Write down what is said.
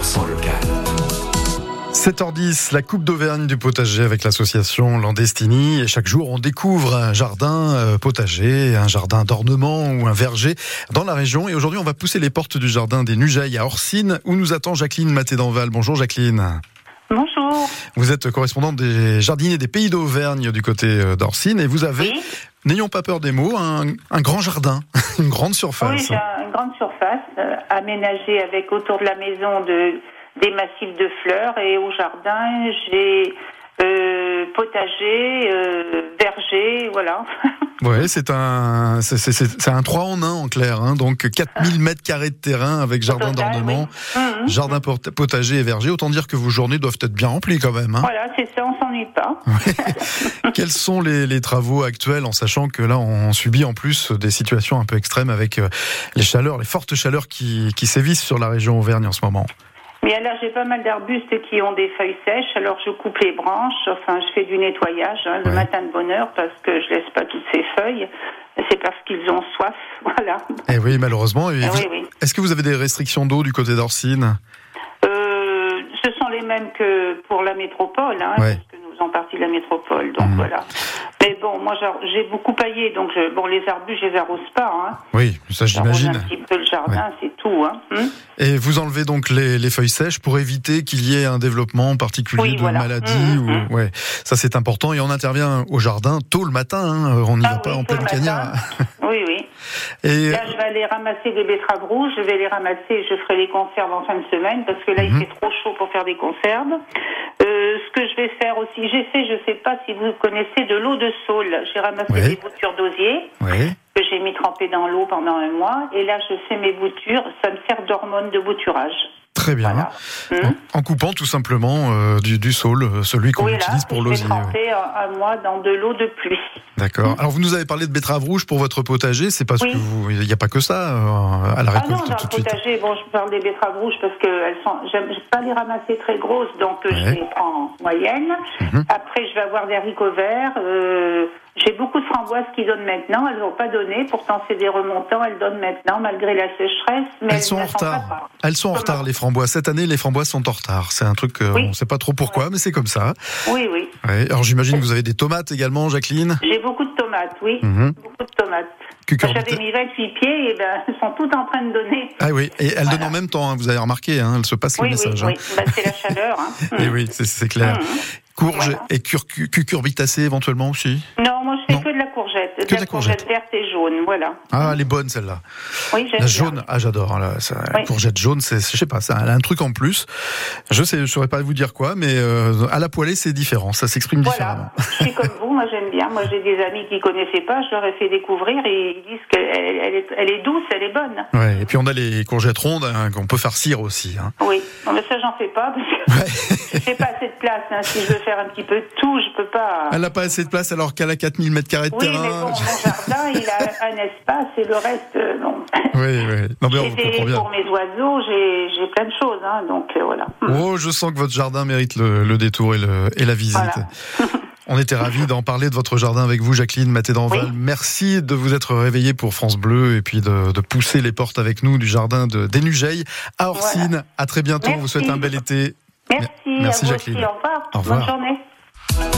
100% local. 7h10, la Coupe d'Auvergne du potager avec l'association Landestini. Et chaque jour, on découvre un jardin euh, potager, un jardin d'ornement ou un verger dans la région. Et aujourd'hui, on va pousser les portes du jardin des Nugeilles à Orsine, où nous attend Jacqueline Maté-Danval. Bonjour Jacqueline. Vous êtes correspondante des jardiniers des Pays d'Auvergne du côté euh, d'Orsine et vous avez, Oui, n'ayons pas peur des mots, un, un grand jardin, une grande oui surface. j'ai une grande surface euh, aménagée avec autour de la maison de, des massifs de fleurs et au jardin j'ai euh, potager, euh, verger, voilà. Ouais, c'est un, c'est, c'est- c'est- c'est un 3 en 1 en clair, hein, donc 4000 mètres carrés de terrain avec jardin d'ornement, Mhm. jardin pot- potager et verger. Autant dire que vos journées doivent être bien remplies quand même. Hein. Voilà, c'est ça, on s'ennuie pas. Quels sont les, les travaux actuels en sachant que là on subit en plus des situations un peu extrêmes avec euh, les chaleurs, les fortes chaleurs qui, qui sévissent sur la région Auvergne en ce moment? Mais là, j'ai pas mal d'arbustes qui ont des feuilles sèches, alors je coupe les branches, enfin, je fais du nettoyage hein, le Ouais. matin de bonne heure parce que je laisse pas toutes ces feuilles. C'est parce qu'ils ont soif, voilà. Eh oui, malheureusement. Ah vous- oui, oui. Est-ce que vous avez des restrictions d'eau du côté d'Orsine? Euh, ce sont les mêmes que pour la métropole, hein, Ouais. parce que nous faisons partie de la métropole, donc Mhm. voilà. Mais bon, moi j'ai beaucoup paillé, donc je, bon, les arbustes, je les arrose pas. Hein. Oui, ça j'imagine. un petit peu le jardin, c'est tout. Hein. Hum Et vous enlevez donc les, les feuilles sèches pour éviter qu'il y ait un développement particulier Oui, de voilà. maladie. Mmh, ou... Ouais, ça c'est important. Et on intervient au jardin tôt le matin. hein. On n'y Ah va pas en pleine le cagnard. Oui, oui. Et Là, je vais aller ramasser des betteraves rouges, je vais les ramasser et je ferai les conserves en fin de semaine parce que là, Mhm. il fait trop chaud pour faire des conserves. Euh, je vais faire aussi, j'ai fait, je sais pas si vous connaissez, de l'eau de saule. J'ai ramassé Ouais. des boutures d'osier que j'ai mis trempées dans l'eau pendant un mois et là, je fais mes boutures. Ça me sert d'hormone de bouturage. Très bien. Voilà. En, en coupant tout simplement euh, du, du saule, euh, celui qu'on Oui, utilise pour je vais l'osier. tremper un, un mois dans de l'eau de pluie. D'accord. Alors vous nous avez parlé de betterave rouge pour votre potager. C'est parce Oui. que vous, il n'y a pas que ça euh, à la Ah récolte non, dans tout le de suite. potager, bon, je parle des betteraves rouges parce que elles sont, j'aime pas les ramasser très grosses, donc euh, Ouais. je les prends en moyenne. Mhm. Après, je vais avoir des haricots verts. euh, j'ai beaucoup de framboises qui donnent maintenant. Elles n'ont pas donné, pourtant c'est des remontants. Elles donnent maintenant malgré la sécheresse, mais Elles sont en pas retard. Elles sont en retard les framboises. Cette année, les framboises sont en retard. C'est un truc, euh, Oui. on ne sait pas trop pourquoi, mais c'est comme ça. Oui, oui. Ouais. Alors j'imagine que vous avez des tomates également, Jacqueline. J'ai beaucoup de tomates, oui. Mhm. Beaucoup de tomates. J'avais mis 28 pieds et ben, elles sont toutes en train de donner. Ah oui, et elles donnent en même temps. hein, vous avez remarqué, hein, elles se passent Oui, les oui, messages. oui. hein. Ben, c'est la chaleur. Hein. Et oui, c'est- c'est clair. Mhm. Courge Voilà. et cur- cu- cucurbitacées éventuellement aussi. Non, moi je fais Non. que de la courgette. Que de la courgette. verte et jaune, voilà. Ah, elle est bonne celle-là. Oui, La bien. jaune, ah j'adore. hein, la, Oui. courgette jaune, c'est, je sais pas, ça a un truc en plus. Je sais, je saurais pas vous dire quoi, mais euh, à la poêlée c'est différent, ça s'exprime différemment. Je suis comme vous, moi j'aime bien. Moi j'ai des amis qui connaissaient pas, je leur ai fait découvrir et ils disent qu'elle elle est, elle est douce, elle est bonne. Ouais. Et puis on a les courgettes rondes hein, qu'on peut farcir aussi. Hein. Oui, non, mais ça j'en fais pas parce que Ouais. j'ai pas assez de place. hein. Si je veux faire un petit peu de tout, je peux pas. Elle n'a pas assez de place alors qu'elle a 4000 mètres carrés de Oui, mais terrain. bon, mon jardin, il a un espace et le reste, euh, non. Oui, oui. Non mais on des, bien. pour mes oiseaux, j'ai plein de choses, hein, donc euh, voilà. Oh, je sens que votre jardin mérite le, le détour et, le, et la visite. Voilà. On était ravis d'en parler de votre jardin avec vous, Jacqueline Maté-Danval. Oui. Merci de vous être réveillée pour France Bleu et puis de, de pousser les portes avec nous du jardin de d'Enugeil à Orsine. Voilà. À très bientôt. On vous souhaite un bel été. Merci, Merci, à vous Jacqueline. aussi, au revoir. Au revoir. Bonne journée.